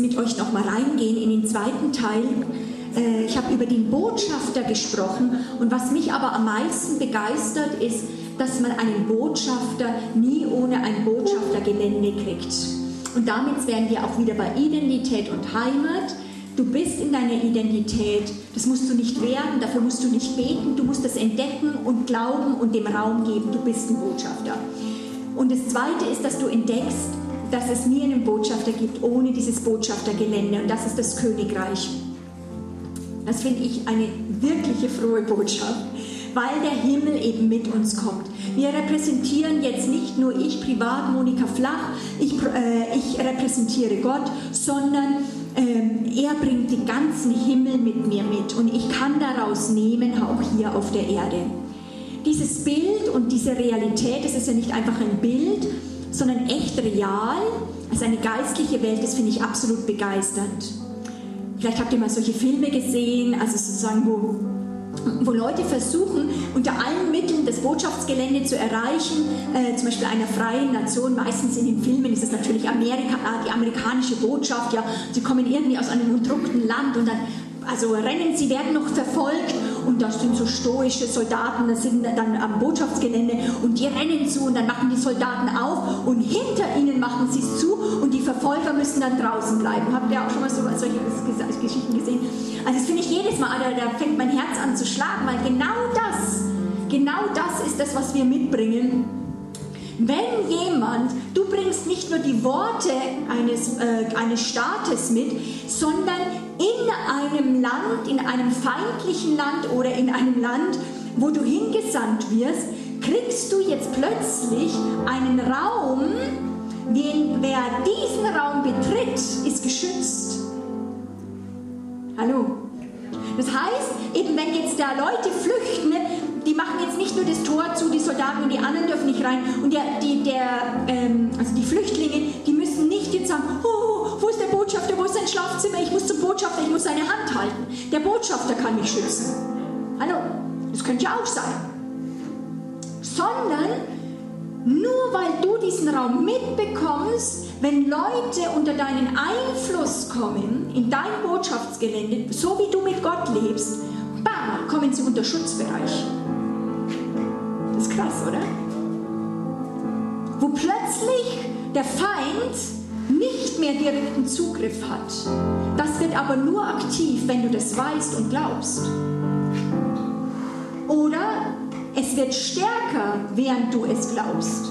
mit euch nochmal reingehen in den zweiten Teil. Äh, ich habe über den Botschafter gesprochen und was mich aber am meisten begeistert ist, dass man einen Botschafter nie ohne ein Botschaftergelände kriegt. Und damit wären wir auch wieder bei Identität und Heimat. Du bist in deiner Identität, das musst du nicht werden, dafür musst du nicht beten, du musst das entdecken und glauben und dem Raum geben, du bist ein Botschafter. Und das Zweite ist, dass du entdeckst, dass es nie einen Botschafter gibt ohne dieses Botschaftergelände und das ist das Königreich. Das finde ich eine wirkliche frohe Botschaft, weil der Himmel eben mit uns kommt. Wir repräsentieren jetzt nicht nur ich privat, Monika Flach, ich, äh, ich repräsentiere Gott, sondern ähm, er bringt den ganzen Himmel mit mir mit und ich kann daraus nehmen, auch hier auf der Erde. Dieses Bild und diese Realität, das ist ja nicht einfach ein Bild, sondern echt real, also eine geistliche Welt, das finde ich absolut begeisternd. Vielleicht habt ihr mal solche Filme gesehen, also sozusagen, wo, wo Leute versuchen, unter allen Mitteln das Botschaftsgelände zu erreichen, äh, zum Beispiel einer freien Nation. Meistens in den Filmen ist es natürlich Amerika, äh, die amerikanische Botschaft, ja, sie kommen irgendwie aus einem unterdrückten Land und dann also rennen, sie werden noch verfolgt und das sind so stoische Soldaten, das sind dann am Botschaftsgelände und die rennen zu und dann machen die Soldaten auf und hinter ihnen machen sie es zu und die Verfolger müssen dann draußen bleiben. Habt ihr auch schon mal so, solche Geschichten gesehen? Also das finde ich jedes Mal, da, da fängt mein Herz an zu schlagen, weil genau das, genau das ist das, was wir mitbringen. Wenn jemand, du bringst nicht nur die Worte eines, äh, eines Staates mit, sondern einem Land, in einem feindlichen Land oder in einem Land, wo du hingesandt wirst, kriegst du jetzt plötzlich einen Raum, den, wer diesen Raum betritt, ist geschützt. Hallo? Das heißt, eben wenn jetzt da Leute flüchten, die machen jetzt nicht nur das Tor zu, die Soldaten und die anderen dürfen nicht rein. Und der, die, der, ähm, also die Flüchtlinge, die müssen nicht jetzt sagen, oh, wo ist der Botschafter, wo ist sein Schlafzimmer, ich muss zum Botschafter, ich muss seine Hand halten. Der Botschafter kann mich schützen. Hallo, das könnte ja auch sein. Sondern nur weil du diesen Raum mitbekommst, wenn Leute unter deinen Einfluss kommen, in dein Botschaftsgelände, so wie du mit Gott lebst, bam, kommen sie unter Schutzbereich. Krass, oder? Wo plötzlich der Feind nicht mehr direkten Zugriff hat. Das wird aber nur aktiv, wenn du das weißt und glaubst. Oder es wird stärker, während du es glaubst.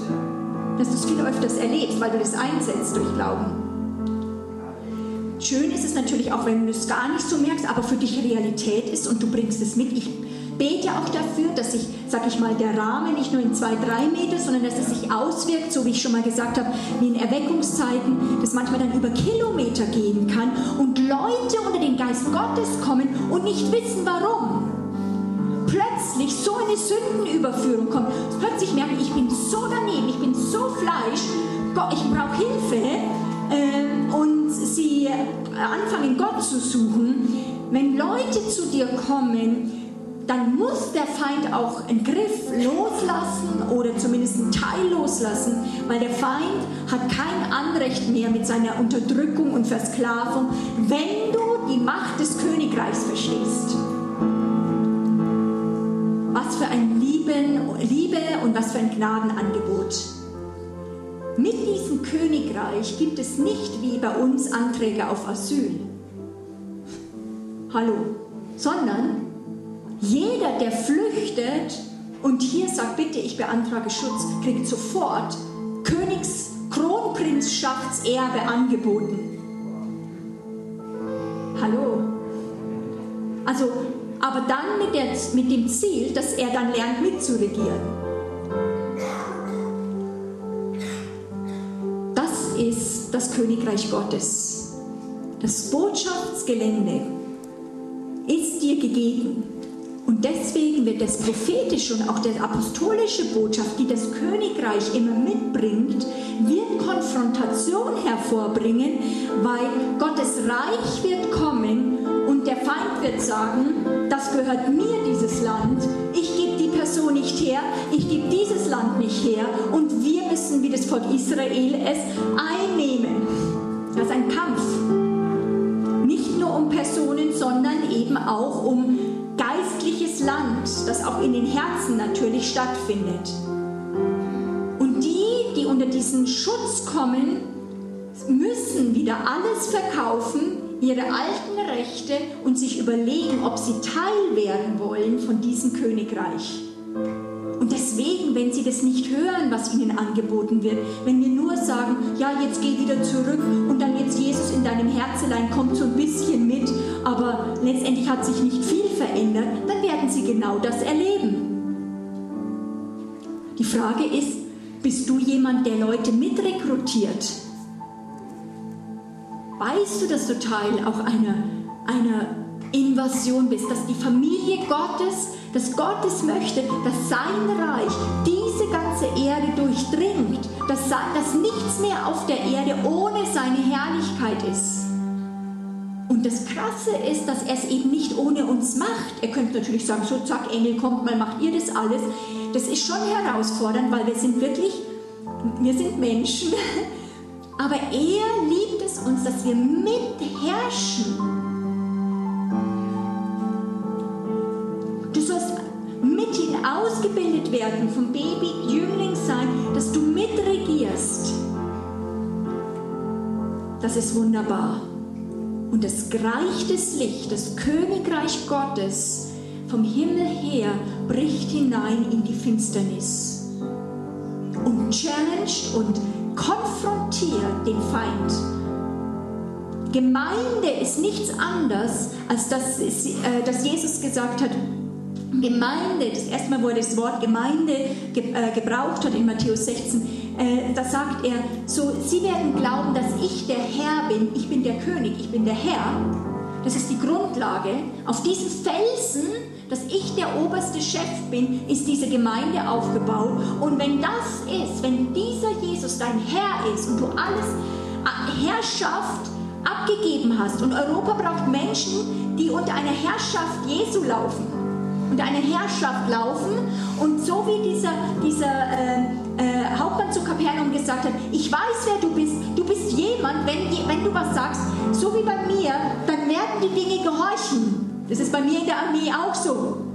Dass du es viel öfters erlebst, weil du das einsetzt durch Glauben. Schön ist es natürlich auch, wenn du es gar nicht so merkst, aber für dich Realität ist und du bringst es mit. Ich bete auch dafür, dass sich, sag ich mal, der Rahmen nicht nur in zwei, drei Meter, sondern dass es sich auswirkt, so wie ich schon mal gesagt habe, wie in Erweckungszeiten, dass manchmal dann über Kilometer gehen kann und Leute unter den Geist Gottes kommen und nicht wissen warum. Plötzlich so eine Sündenüberführung kommt. Plötzlich merken, ich bin so daneben, ich bin so Fleisch, ich brauche Hilfe. Äh, und sie anfangen, Gott zu suchen. Wenn Leute zu dir kommen, dann muss der Feind auch einen Griff loslassen oder zumindest einen Teil loslassen, weil der Feind hat kein Anrecht mehr mit seiner Unterdrückung und Versklavung, wenn du die Macht des Königreichs verstehst. Was für ein Lieben, Liebe und was für ein Gnadenangebot. Mit diesem Königreich gibt es nicht wie bei uns Anträge auf Asyl. Hallo, sondern jeder, der flüchtet und hier sagt, bitte, ich beantrage Schutz, kriegt sofort Königs Kronprinzschaftserbe angeboten. Hallo. Also, aber dann mit, der, mit dem Ziel, dass er dann lernt mitzuregieren. Das ist das Königreich Gottes. Das Botschaftsgelände ist dir gegeben und deswegen wird das prophetische und auch die apostolische Botschaft, die das Königreich immer mitbringt, wird Konfrontation hervorbringen, weil Gottes Reich wird kommen und der Feind wird sagen, das gehört mir, dieses Land, ich gebe die Person nicht her, ich gebe dieses Land nicht her und wir müssen, wie das Volk Israel es, einnehmen. Das ist ein Kampf. sondern eben auch um Land, das auch in den Herzen natürlich stattfindet. Und die, die unter diesen Schutz kommen, müssen wieder alles verkaufen, ihre alten Rechte und sich überlegen, ob sie Teil werden wollen von diesem Königreich. Und deswegen, wenn sie das nicht hören, was ihnen angeboten wird, wenn wir nur sagen, ja, jetzt geh wieder zurück und dann jetzt Jesus in deinem Herzelein kommt so ein bisschen mit, aber letztendlich hat sich nicht viel verändert, dann werden sie genau das erleben. Die Frage ist, bist du jemand, der Leute mitrekrutiert? Weißt du, dass du Teil auch einer, einer Invasion bist, dass die Familie Gottes dass Gott es möchte, dass sein Reich diese ganze Erde durchdringt, dass, dass nichts mehr auf der Erde ohne seine Herrlichkeit ist. Und das Krasse ist, dass er es eben nicht ohne uns macht. Er könnte natürlich sagen, so zack, Engel, kommt mal, macht ihr das alles. Das ist schon herausfordernd, weil wir sind wirklich, wir sind Menschen. Aber er liebt es uns, dass wir mitherrschen ausgebildet werden, vom Baby, Jüngling sein, dass du mitregierst. Das ist wunderbar. Und das Reich des Lichts, das Königreich Gottes vom Himmel her bricht hinein in die Finsternis und challenged und konfrontiert den Feind. Gemeinde ist nichts anderes, als dass, äh, dass Jesus gesagt hat, Gemeinde, das erste Mal, er das Wort Gemeinde äh, gebraucht hat in Matthäus 16, äh, da sagt er, so, sie werden glauben, dass ich der Herr bin, ich bin der König, ich bin der Herr. Das ist die Grundlage. Auf diesem Felsen, dass ich der oberste Chef bin, ist diese Gemeinde aufgebaut. Und wenn das ist, wenn dieser Jesus dein Herr ist und du alles äh, Herrschaft abgegeben hast und Europa braucht Menschen, die unter einer Herrschaft Jesu laufen und eine Herrschaft laufen. Und so wie dieser, dieser äh, äh, Hauptmann zu Kapernaum gesagt hat, ich weiß, wer du bist, du bist jemand, wenn, wenn du was sagst, so wie bei mir, dann werden die Dinge gehorchen. Das ist bei mir in der Armee auch so.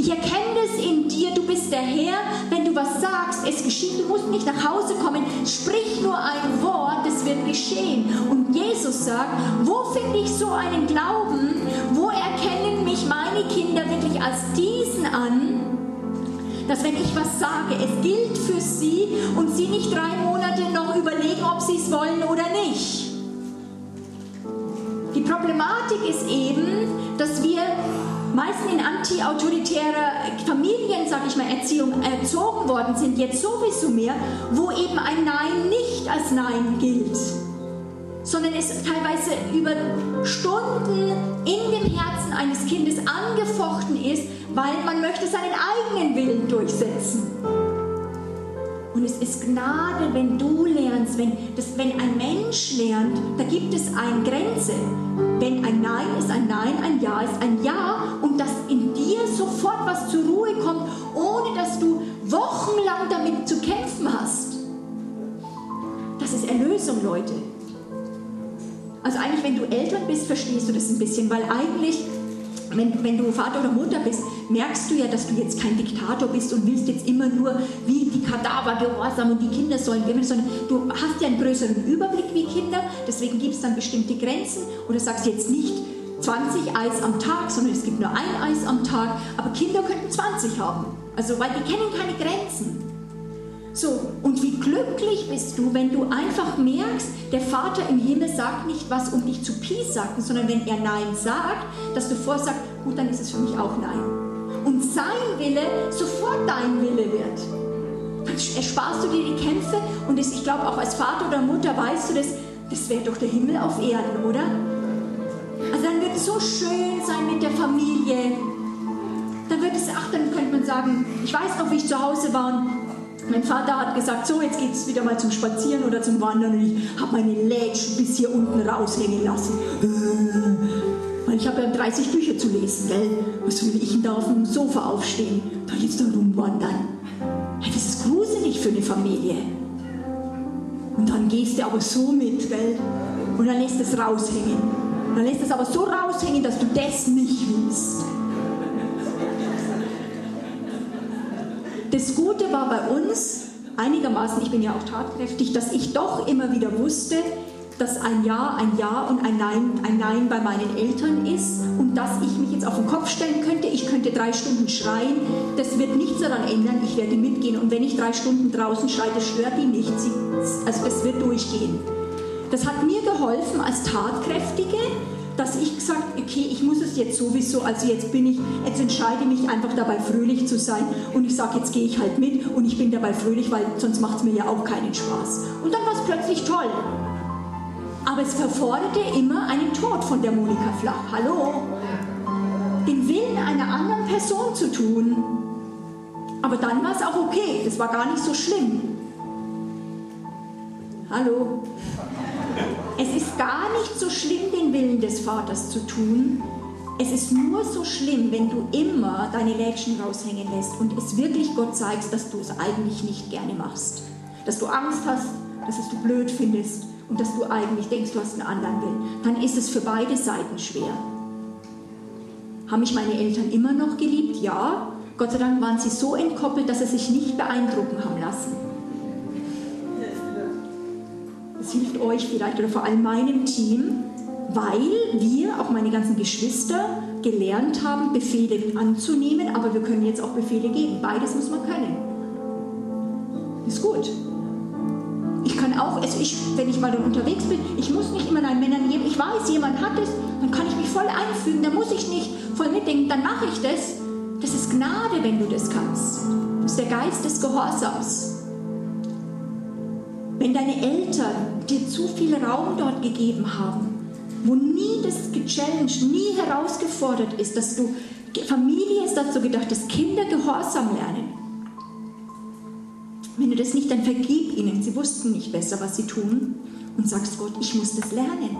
Ich erkenne es in dir, du bist der Herr. Wenn du was sagst, es geschieht. Du musst nicht nach Hause kommen. Sprich nur ein Wort, es wird geschehen. Und Jesus sagt, wo finde ich so einen Glauben? Wo erkennen mich meine Kinder wirklich als diesen an? Dass wenn ich was sage, es gilt für sie und sie nicht drei Monate noch überlegen, ob sie es wollen oder nicht. Die Problematik ist eben, dass wir meisten in anti-autoritärer Familien, sage ich mal, Erziehung erzogen worden sind, jetzt sowieso mehr, wo eben ein Nein nicht als Nein gilt, sondern es teilweise über Stunden in dem Herzen eines Kindes angefochten ist, weil man möchte seinen eigenen Willen durchsetzen. Und es ist Gnade, wenn du lernst, wenn, das, wenn ein Mensch lernt, da gibt es eine Grenze. Wenn ein Nein ist ein Nein, ein Ja ist ein Ja und dass in dir sofort was zur Ruhe kommt, ohne dass du wochenlang damit zu kämpfen hast. Das ist Erlösung, Leute. Also eigentlich, wenn du Eltern bist, verstehst du das ein bisschen, weil eigentlich wenn, wenn, du Vater oder Mutter bist, merkst du ja, dass du jetzt kein Diktator bist und willst jetzt immer nur wie die Kadaver gehorsam und die Kinder sollen gewinnen, sondern du hast ja einen größeren Überblick wie Kinder, deswegen gibt es dann bestimmte Grenzen. Oder sagst jetzt nicht 20 Eis am Tag, sondern es gibt nur ein Eis am Tag, aber Kinder könnten 20 haben, also weil die kennen keine Grenzen. So, und wie glücklich bist du, wenn du einfach merkst, der Vater im Himmel sagt nicht was, um dich zu piesacken, sondern wenn er Nein sagt, dass du vorsagst, gut, dann ist es für mich auch Nein. Und sein Wille sofort dein Wille wird. Dann ersparst du dir die Kämpfe und das, ich glaube auch als Vater oder Mutter weißt du das, das wäre doch der Himmel auf Erden, oder? Also dann wird es so schön sein mit der Familie. Dann wird es, ach, dann könnte man sagen, ich weiß noch, wie ich zu Hause war und mein Vater hat gesagt, so jetzt geht es wieder mal zum Spazieren oder zum Wandern und ich habe meine Lätschen bis hier unten raushängen lassen. Äh, weil ich habe ja 30 Bücher zu lesen, gell? Was will ich denn da auf dem Sofa aufstehen? Da jetzt da rumwandern. Das ist gruselig für eine Familie. Und dann gehst du aber so mit, gell? Und dann lässt es raushängen. Dann lässt es aber so raushängen, dass du das nicht willst. Das Gute war bei uns, einigermaßen, ich bin ja auch tatkräftig, dass ich doch immer wieder wusste, dass ein Ja ein Ja und ein Nein ein Nein bei meinen Eltern ist und dass ich mich jetzt auf den Kopf stellen könnte, ich könnte drei Stunden schreien, das wird nichts daran ändern, ich werde mitgehen. Und wenn ich drei Stunden draußen schreie, das stört die nicht, Sie, also das wird durchgehen. Das hat mir geholfen als Tatkräftige, dass ich gesagt, okay, ich muss es jetzt sowieso, also jetzt bin ich, jetzt entscheide ich mich einfach dabei fröhlich zu sein und ich sage, jetzt gehe ich halt mit und ich bin dabei fröhlich, weil sonst macht es mir ja auch keinen Spaß. Und dann war es plötzlich toll. Aber es verforderte immer einen Tod von der Monika Flach. Hallo? Den Willen einer anderen Person zu tun. Aber dann war es auch okay. Das war gar nicht so schlimm. Hallo? Es ist gar nicht so schlimm, den Willen des Vaters zu tun. Es ist nur so schlimm, wenn du immer deine Lädchen raushängen lässt und es wirklich Gott zeigst, dass du es eigentlich nicht gerne machst. Dass du Angst hast, dass es du blöd findest und dass du eigentlich denkst, du hast einen anderen Willen. Dann ist es für beide Seiten schwer. Haben mich meine Eltern immer noch geliebt? Ja. Gott sei Dank waren sie so entkoppelt, dass sie sich nicht beeindrucken haben lassen. Das hilft euch vielleicht oder vor allem meinem Team, weil wir, auch meine ganzen Geschwister, gelernt haben, Befehle anzunehmen, aber wir können jetzt auch Befehle geben. Beides muss man können. Ist gut. Ich kann auch, also ich, wenn ich mal dann unterwegs bin, ich muss nicht immer einen Männern geben. Ich weiß, jemand hat es, dann kann ich mich voll einfügen, da muss ich nicht voll mitdenken, dann mache ich das. Das ist Gnade, wenn du das kannst. Das ist der Geist des Gehorsams. Wenn deine Eltern dir zu viel Raum dort gegeben haben, wo nie das gechallenged, nie herausgefordert ist, dass du, Familie ist dazu gedacht, dass Kinder Gehorsam lernen. Wenn du das nicht, dann vergib ihnen. Sie wussten nicht besser, was sie tun. Und sagst Gott, ich muss das lernen.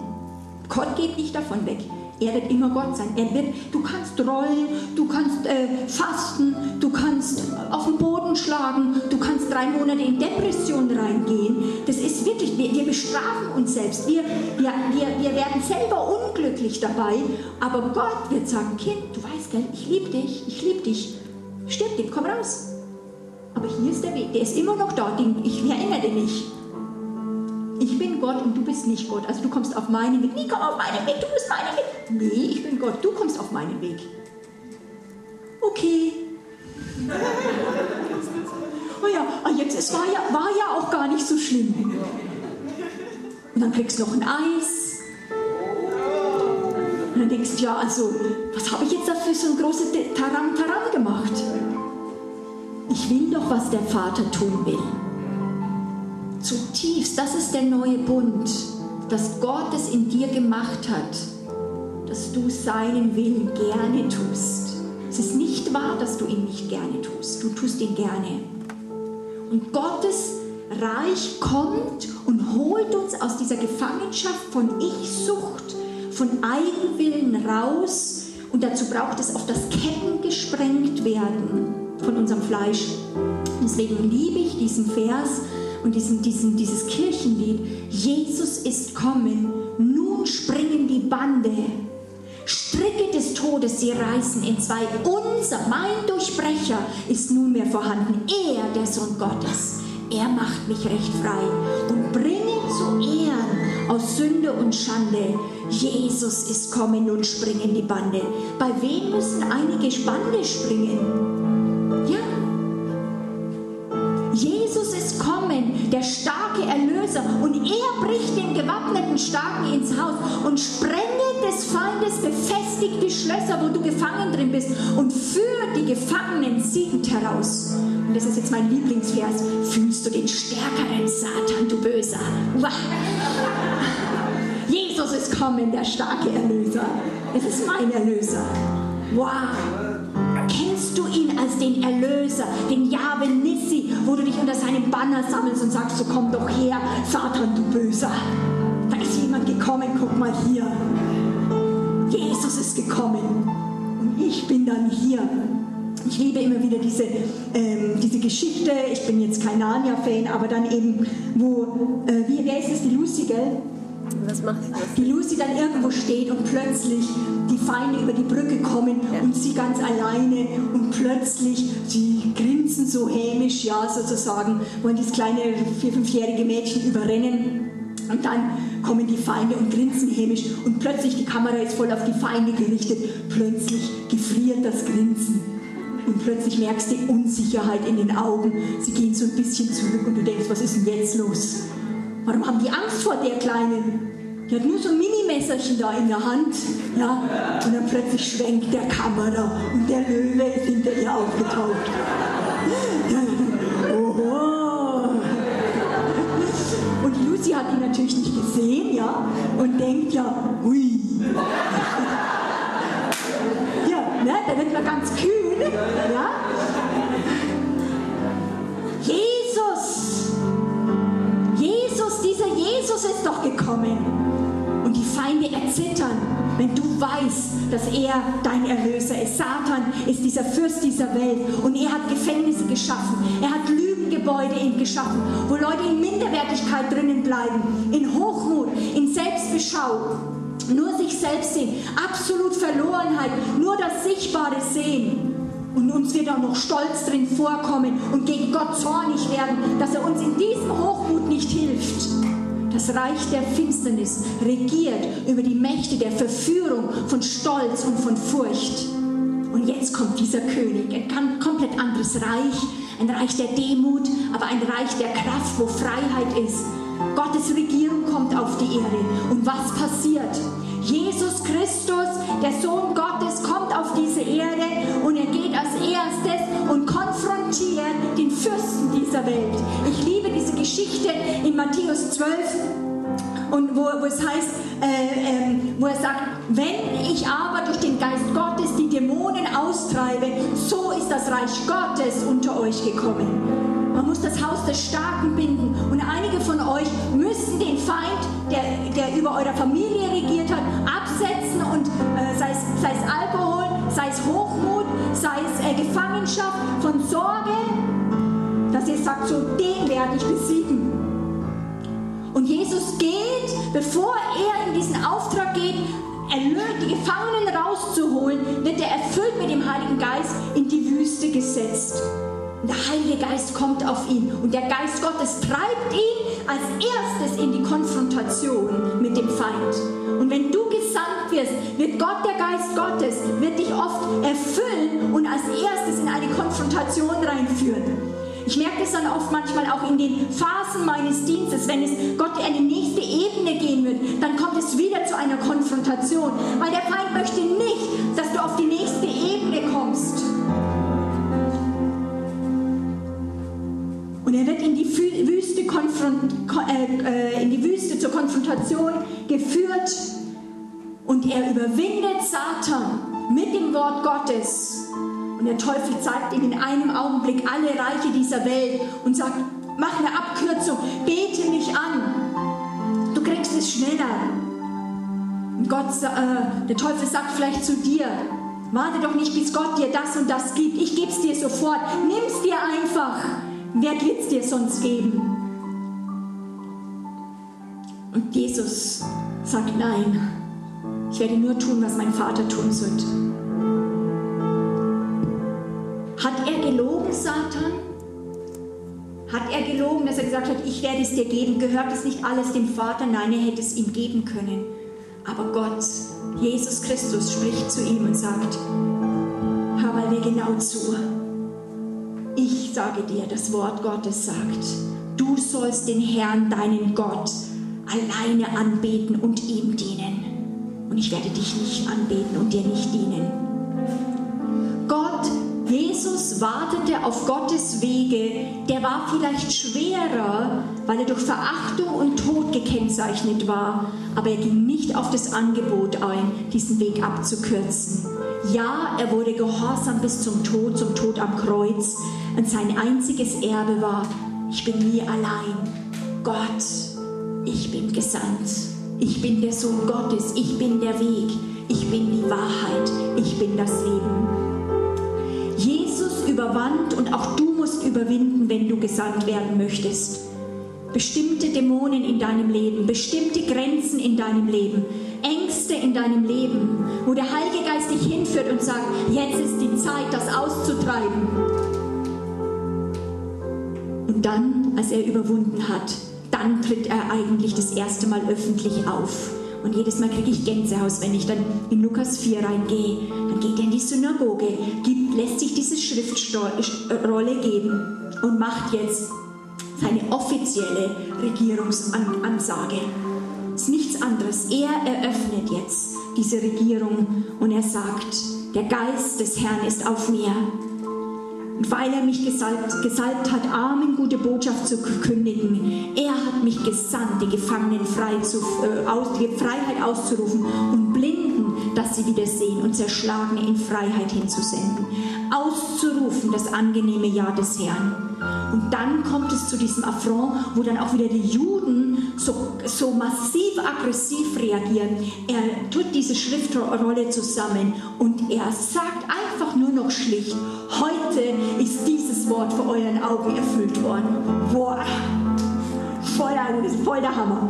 Gott geht nicht davon weg. Er wird immer Gott sein. Er wird, du kannst rollen, du kannst äh, fasten, du kannst auf den Boden schlagen, du kannst drei Monate in Depression reingehen. Das ist wirklich, wir, wir bestrafen uns selbst. Wir, wir, wir, wir werden selber unglücklich dabei. Aber Gott wird sagen, Kind, du weißt, gell, ich liebe dich, ich liebe dich. Stirb dir, komm raus. Aber hier ist der Weg, der ist immer noch da. Ich erinnere dich. Ich bin Gott und du bist nicht Gott. Also du kommst auf meinen Weg. Nie komm auf meinen Weg, du bist meinen Weg. Nee, ich bin Gott, du kommst auf meinen Weg. Okay. Oh ja, ah, jetzt, es war ja, war ja auch gar nicht so schlimm. Und dann kriegst du noch ein Eis. Und dann denkst du, ja, also, was habe ich jetzt dafür so ein großes Taram-Taram gemacht? Ich will doch, was der Vater tun will. Zutiefst, das ist der neue Bund, dass Gott es in dir gemacht hat, dass du seinen Willen gerne tust. Es ist nicht wahr, dass du ihn nicht gerne tust. Du tust ihn gerne. Und Gottes Reich kommt und holt uns aus dieser Gefangenschaft von Ich-Sucht, von Eigenwillen raus. Und dazu braucht es auf das Ketten gesprengt werden von unserem Fleisch. Deswegen liebe ich diesen Vers und diesen, diesen, dieses Kirchenlied. Jesus ist kommen, nun springen die Bande. Stricke des Todes, sie reißen in zwei. Unser, mein Durchbrecher ist nunmehr vorhanden. Er, der Sohn Gottes, er macht mich recht frei und bringe zu Ehren aus Sünde und Schande. Jesus ist kommen, nun springen die Bande. Bei wem müssen einige Bande springen? Der starke Erlöser. Und er bricht den gewappneten Starken ins Haus und sprenget des Feindes befestigte Schlösser, wo du gefangen drin bist, und führt die Gefangenen siegend heraus. Und das ist jetzt mein Lieblingsvers. Fühlst du den stärkeren Satan, du Böser? Wow. Jesus ist kommen, der starke Erlöser. Es ist mein Erlöser. Wow als den Erlöser, den Jahwe Nissi, wo du dich unter seinem Banner sammelst und sagst, so komm doch her, Satan, du Böser. Da ist jemand gekommen, guck mal hier. Jesus ist gekommen und ich bin dann hier. Ich liebe immer wieder diese, ähm, diese Geschichte, ich bin jetzt kein Narnia-Fan, aber dann eben, wo, äh, wie, wer ist es, die Lucy, gell? Was macht das? Die Lucy dann irgendwo steht und plötzlich die Feinde über die Brücke kommen Ja. und sie ganz alleine und plötzlich sie grinsen so hämisch, ja sozusagen, wollen dieses kleine vier-, fünfjährige Mädchen überrennen und dann kommen die Feinde und grinsen hämisch und plötzlich die Kamera ist voll auf die Feinde gerichtet, plötzlich gefriert das Grinsen. Und plötzlich merkst du die Unsicherheit in den Augen. Sie gehen so ein bisschen zurück und du denkst, was ist denn jetzt los? Warum haben die Angst vor der Kleinen? Die hat nur so ein Mini-Messerchen da in der Hand. Ja? Und dann plötzlich schwenkt der Kamera und der Löwe ist hinter ihr aufgetaucht. Oho. Und Lucy hat ihn natürlich nicht gesehen, ja, und denkt ja, hui. Ja, ne, da wird man ganz kühn, ja. Jesus, Jesus ist doch gekommen. Und die Feinde erzittern, wenn du weißt, dass er dein Erlöser ist. Satan ist dieser Fürst dieser Welt und er hat Gefängnisse geschaffen. Er hat Lügengebäude geschaffen, wo Leute in Minderwertigkeit drinnen bleiben, in Hochmut, in Selbstbeschau, nur sich selbst sehen, absolut Verlorenheit, nur das Sichtbare sehen. Und uns wird auch noch Stolz drin vorkommen und gegen Gott zornig werden, dass er uns in diesem Hochmut nicht hilft. Das Reich der Finsternis regiert über die Mächte der Verführung von Stolz und von Furcht. Und jetzt kommt dieser König, ein komplett anderes Reich, ein Reich der Demut, aber ein Reich der Kraft, wo Freiheit ist. Gottes Regierung kommt auf die Erde. Und was passiert? Jesus Christus, der Sohn Gottes, kommt auf diese Erde und er geht als erstes und konfrontiert den Fürsten dieser Welt. Ich liebe diese Geschichte in Matthäus 12, und wo, wo es heißt, äh, ähm, wo er sagt, wenn ich aber durch den Geist Gottes die Dämonen austreibe, so ist das Reich Gottes unter euch gekommen. Man muss das Haus des Starken binden. Und einige von euch müssen den Feind, der, der über eure Familie regiert hat, es Hochmut, sei es äh, Gefangenschaft von Sorge, dass ihr sagt, so den werde ich besiegen. Und Jesus geht, bevor er in diesen Auftrag geht, erlöst, die Gefangenen rauszuholen, wird er erfüllt mit dem Heiligen Geist in die Wüste gesetzt. Und der Heilige Geist kommt auf ihn und der Geist Gottes treibt ihn als erstes in die Konfrontation mit dem Feind. Und wenn du gesandt wirst, wird Gott, der Geist Gottes, wird dich oft erfüllen und als erstes in eine Konfrontation reinführen. Ich merke es dann oft manchmal auch in den Phasen meines Dienstes, wenn es Gott in eine nächste Ebene gehen wird, dann kommt es wieder zu einer Konfrontation, weil der Feind möchte Konfrontation geführt und er überwindet Satan mit dem Wort Gottes. Und der Teufel zeigt ihm in einem Augenblick alle Reiche dieser Welt und sagt, mach eine Abkürzung, bete mich an. Du kriegst es schneller. Und Gott, äh, der Teufel sagt vielleicht zu dir, warte doch nicht, bis Gott dir das und das gibt. Ich gebe es dir sofort. Nimm es dir einfach. Wer wird es dir sonst geben? Und Jesus sagt, nein, ich werde nur tun, was mein Vater tun wird. Hat er gelogen, Satan? Hat er gelogen, dass er gesagt hat, ich werde es dir geben? Gehört es nicht alles dem Vater? Nein, er hätte es ihm geben können. Aber Gott, Jesus Christus, spricht zu ihm und sagt, hör mal mir genau zu. Ich sage dir, das Wort Gottes sagt, du sollst den Herrn, deinen Gott, alleine anbeten und ihm dienen. Und ich werde dich nicht anbeten und dir nicht dienen. Gott, Jesus wartete auf Gottes Wege, der war vielleicht schwerer, weil er durch Verachtung und Tod gekennzeichnet war, aber er ging nicht auf das Angebot ein, diesen Weg abzukürzen. Ja, er wurde gehorsam bis zum Tod, zum Tod am Kreuz, und sein einziges Erbe war, ich bin nie allein. Gott, ich bin gesandt. Ich bin der Sohn Gottes. Ich bin der Weg. Ich bin die Wahrheit. Ich bin das Leben. Jesus überwand und auch du musst überwinden, wenn du gesandt werden möchtest. bestimmte Dämonen in deinem Leben, bestimmte Grenzen in deinem Leben, Ängste in deinem Leben, wo der Heilige Geist dich hinführt und sagt, jetzt ist die Zeit, das auszutreiben. Und dann, als er überwunden hat, dann tritt er eigentlich das erste Mal öffentlich auf. Und jedes Mal kriege ich Gänsehaut, wenn ich dann in Lukas 4 reingehe. Dann geht er in die Synagoge, gibt, lässt sich diese Schriftrolle geben und macht jetzt seine offizielle Regierungsansage. Es ist nichts anderes. Er eröffnet jetzt diese Regierung und er sagt, der Geist des Herrn ist auf mir und weil er mich gesalbt, gesalbt hat, Armen gute Botschaft zu kündigen, er hat mich gesandt, die Gefangenen frei zu, äh, aus, die Freiheit auszurufen und Blinden, dass sie wieder sehen und Zerschlagene in Freiheit hinzusenden. Auszurufen das angenehme Jahr des Herrn. Und dann kommt es zu diesem Affront, wo dann auch wieder die Juden so, so massiv aggressiv reagieren. Er tut diese Schriftrolle zusammen und er sagt einfach nur noch schlicht, heute ist dieses Wort vor euren Augen erfüllt worden. Boah, voll, voll der Hammer.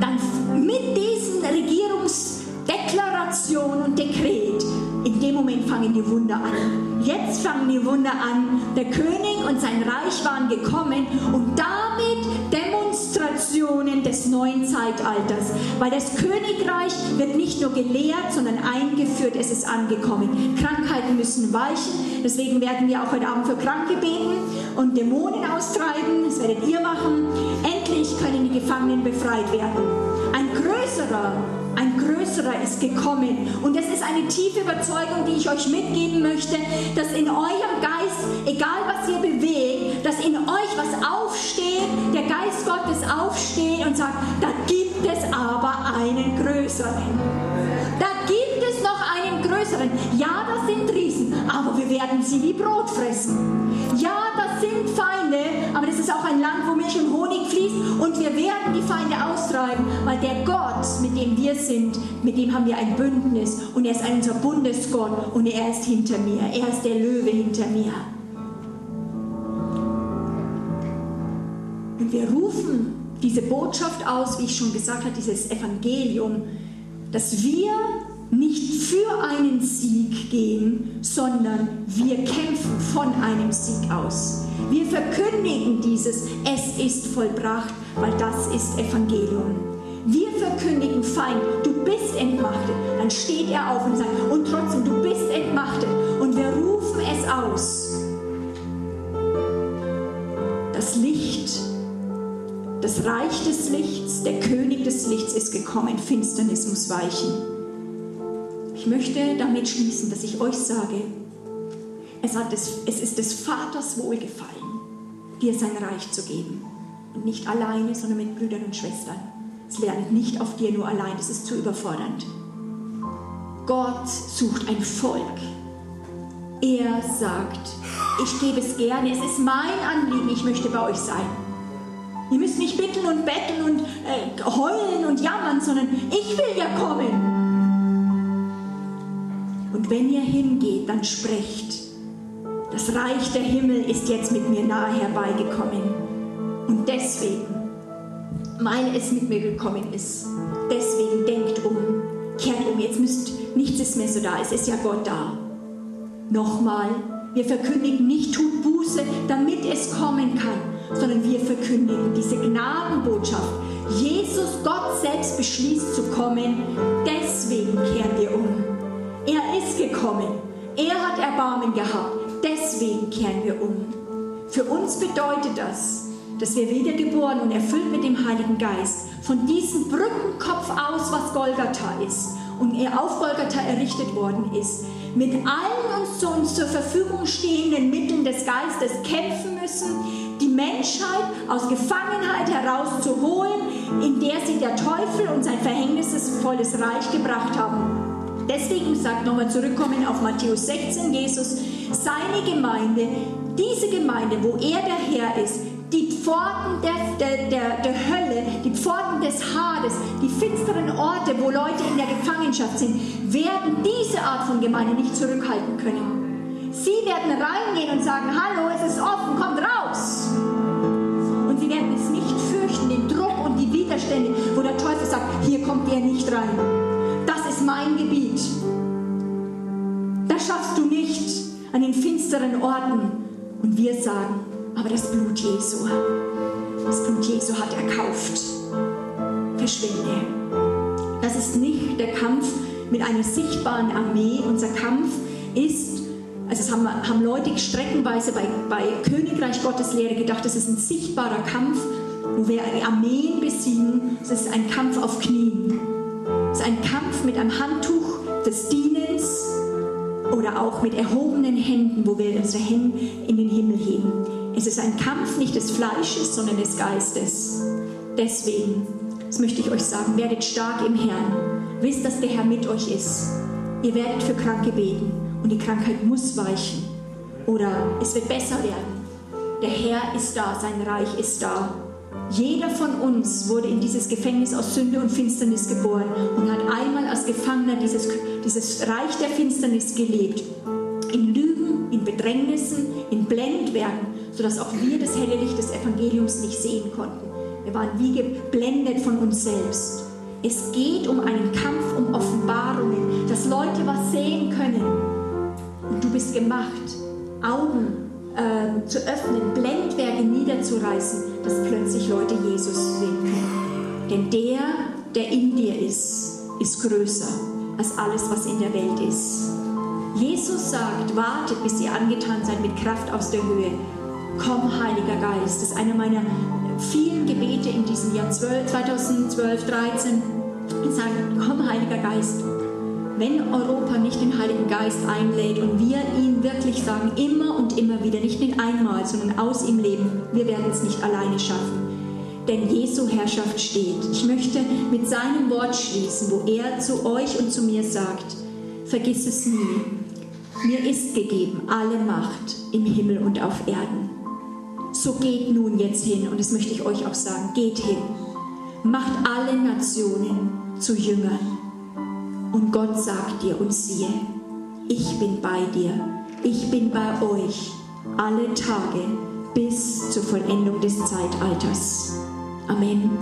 Dann mit diesen Regierungsdeklaration und Dekret in dem Moment fangen die Wunder an. Jetzt fangen die Wunder an. Der König und sein Reich waren gekommen und damit Demonstrationen des neuen Zeitalters. Weil das Königreich wird nicht nur gelehrt, sondern eingeführt. Es ist angekommen. Krankheiten müssen weichen. Deswegen werden wir auch heute Abend für Kranke beten und Dämonen austreiben. Das werdet ihr machen. Endlich können die Gefangenen befreit werden. Ein größerer ein größerer ist gekommen. Und das ist eine tiefe Überzeugung, die ich euch mitgeben möchte, dass in eurem Geist, egal was ihr bewegt, dass in euch was aufsteht, der Geist Gottes aufsteht und sagt, da gibt es aber einen größeren. Da gibt es noch einen größeren. Ja, das sind Riesen, aber wir werden sie wie Brot fressen. Ja, das sind Feinde, aber das ist auch ein Land, wo Milch und Honig fließt und wir werden die Feinde austreiben, weil der Gott, mit dem wir sind, mit dem haben wir ein Bündnis und er ist unser Bundesgott und er ist hinter mir. Er ist der Löwe hinter mir. Und wir rufen diese Botschaft aus, wie ich schon gesagt habe, dieses Evangelium, dass wir nicht für einen Sieg gehen, sondern wir kämpfen von einem Sieg aus. Wir verkündigen dieses, es ist vollbracht, weil das ist Evangelium. Wir verkündigen Feind, du bist entmachtet. Dann steht er auf und sagt, und trotzdem, du bist entmachtet. Und wir rufen es aus. Das Reich des Lichts, der König des Lichts ist gekommen. Finsternis muss weichen. Ich möchte damit schließen, dass ich euch sage, es, hat des, es ist des Vaters Wohlgefallen, dir sein Reich zu geben. Und nicht alleine, sondern mit Brüdern und Schwestern. Es lernt nicht auf dir nur allein, das ist zu überfordernd. Gott sucht ein Volk. Er sagt, ich gebe es gerne, es ist mein Anliegen, ich möchte bei euch sein. Ihr müsst nicht bitten und betteln und äh, heulen und jammern, sondern ich will ja kommen. Und wenn ihr hingeht, dann sprecht. Das Reich der Himmel ist jetzt mit mir nahe herbeigekommen. Und deswegen, weil es mit mir gekommen ist, deswegen denkt um, kehrt um. Jetzt müsst, nichts ist mehr so da, es ist ja Gott da. Nochmal, wir verkündigen nicht, tut Buße, damit es kommen kann, sondern wir verkündigen diese Gnadenbotschaft. Jesus, Gott selbst beschließt zu kommen, deswegen kehren wir um. Er ist gekommen. Er hat Erbarmen gehabt. Deswegen kehren wir um. Für uns bedeutet das, dass wir wiedergeboren und erfüllt mit dem Heiligen Geist von diesem Brückenkopf aus, was Golgatha ist und er auf Golgatha errichtet worden ist, mit allen uns zu uns zur Verfügung stehenden Mitteln des Geistes kämpfen müssen, Menschheit aus Gefangenheit herauszuholen, in der sie der Teufel und sein verhängnisvolles Reich gebracht haben. Deswegen sagt nochmal zurückkommen auf Matthäus 16, Jesus, seine Gemeinde, diese Gemeinde, wo er der Herr ist, die Pforten der, der, der, der Hölle, die Pforten des Hades, die finsteren Orte, wo Leute in der Gefangenschaft sind, werden diese Art von Gemeinde nicht zurückhalten können. Sie werden reingehen und sagen, hallo, es ist offen, kommt raus. Sagt, hier kommt er nicht rein. Das ist mein Gebiet. Das schaffst du nicht an den finsteren Orten. Und wir sagen, aber das Blut Jesu, das Blut Jesu hat erkauft. Verschwinde. Das ist nicht der Kampf mit einer sichtbaren Armee. Unser Kampf ist, also es haben, haben Leute streckenweise bei, bei Königreich Gottes Lehre gedacht, das ist ein sichtbarer Kampf, wo wir Armeen besiegen. Es ist ein Kampf auf Knien. Es ist ein Kampf mit einem Handtuch des Dienens oder auch mit erhobenen Händen, wo wir unsere Hände in den Himmel heben. Es ist ein Kampf nicht des Fleisches, sondern des Geistes. Deswegen, das möchte ich euch sagen, werdet stark im Herrn. Wisst, dass der Herr mit euch ist. Ihr werdet für Kranke beten und die Krankheit muss weichen oder es wird besser werden. Der Herr ist da, sein Reich ist da. Jeder von uns wurde in dieses Gefängnis aus Sünde und Finsternis geboren und hat einmal als Gefangener dieses, dieses Reich der Finsternis gelebt. In Lügen, in Bedrängnissen, in Blendwerken, sodass auch wir das helle Licht des Evangeliums nicht sehen konnten. Wir waren wie geblendet von uns selbst. Es geht um einen Kampf um Offenbarungen, dass Leute was sehen können. Und du bist gemacht, Augen äh, zu öffnen, Blendwerke niederzureißen, dass plötzlich Leute Jesus können. Denn der, der in dir ist, ist größer als alles, was in der Welt ist. Jesus sagt, wartet, bis ihr angetan seid mit Kraft aus der Höhe. Komm, Heiliger Geist. Das ist einer meiner vielen Gebete in diesem Jahr 2012, 13. Ich sage, komm, Heiliger Geist. Wenn Europa nicht den Heiligen Geist einlädt und wir ihn wirklich sagen, immer und immer wieder, nicht nur einmal, sondern aus ihm leben, wir werden es nicht alleine schaffen. Denn Jesu Herrschaft steht. Ich möchte mit seinem Wort schließen, wo er zu euch und zu mir sagt, vergiss es nie. Mir ist gegeben alle Macht im Himmel und auf Erden. So geht nun jetzt hin, und das möchte ich euch auch sagen, geht hin, macht alle Nationen zu Jüngern. Und Gott sagt dir und siehe, ich bin bei dir, ich bin bei euch alle Tage bis zur Vollendung des Zeitalters. Amen.